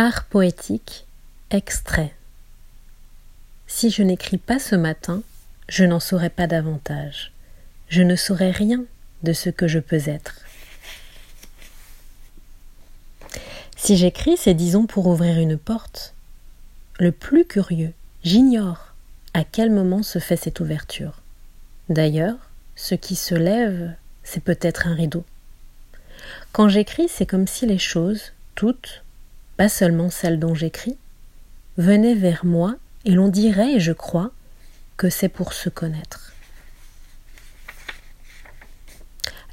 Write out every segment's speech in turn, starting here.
Art poétique, extrait. Si je n'écris pas ce matin, je n'en saurai pas davantage. Je ne saurai rien de ce que je peux être. Si j'écris, c'est disons pour ouvrir une porte. Le plus curieux, j'ignore à quel moment se fait cette ouverture. D'ailleurs, ce qui se lève, c'est peut-être un rideau. Quand j'écris, c'est comme si les choses, toutes, pas seulement celles dont j'écris, venaient vers moi et l'on dirait, je crois, que c'est pour se connaître.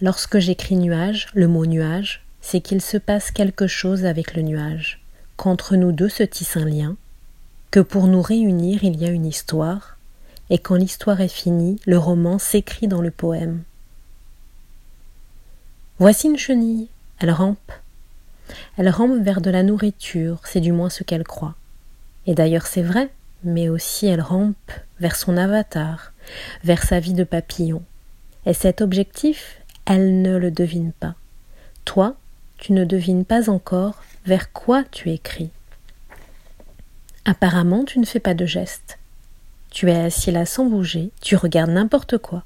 Lorsque j'écris nuage, le mot nuage, c'est qu'il se passe quelque chose avec le nuage, qu'entre nous deux se tisse un lien, que pour nous réunir il y a une histoire, et quand l'histoire est finie, le roman s'écrit dans le poème. Voici une chenille, elle rampe. Elle rampe vers de la nourriture, c'est du moins ce qu'elle croit. Et d'ailleurs c'est vrai, mais aussi elle rampe vers son avatar, vers sa vie de papillon. Et cet objectif, elle ne le devine pas. Toi, tu ne devines pas encore vers quoi tu écris. Apparemment, tu ne fais pas de geste. Tu es assis là sans bouger, tu regardes n'importe quoi.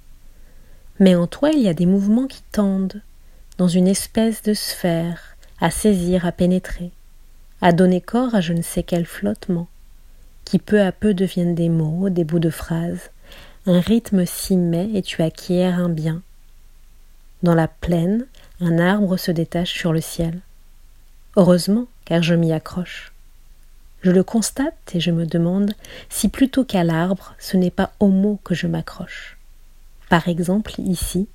Mais en toi, il y a des mouvements qui tendent, dans une espèce de sphère, à saisir, à pénétrer, à donner corps à je ne sais quel flottement, qui peu à peu deviennent des mots, des bouts de phrases. Un rythme s'y met et tu acquiers un bien. Dans la plaine, un arbre se détache sur le ciel. Heureusement, car je m'y accroche. Je le constate et je me demande si plutôt qu'à l'arbre, ce n'est pas au mot que je m'accroche. Par exemple, ici,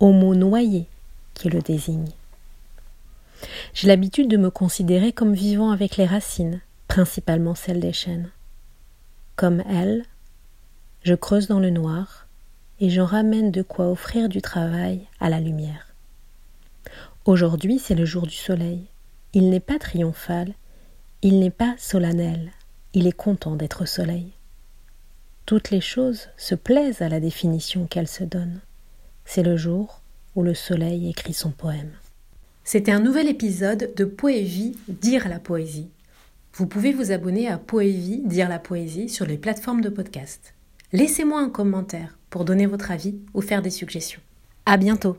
au mot noyé qui le désigne. J'ai l'habitude de me considérer comme vivant avec les racines, principalement celles des chênes. Comme elles, je creuse dans le noir et j'en ramène de quoi offrir du travail à la lumière. Aujourd'hui, c'est le jour du soleil. Il n'est pas triomphal, il n'est pas solennel, il est content d'être soleil. Toutes les choses se plaisent à la définition qu'elles se donnent. C'est le jour où le soleil écrit son poème. C'était un nouvel épisode de Poévie, dire la poésie. Vous pouvez vous abonner à Poévie, dire la poésie sur les plateformes de podcast. Laissez-moi un commentaire pour donner votre avis ou faire des suggestions. À bientôt!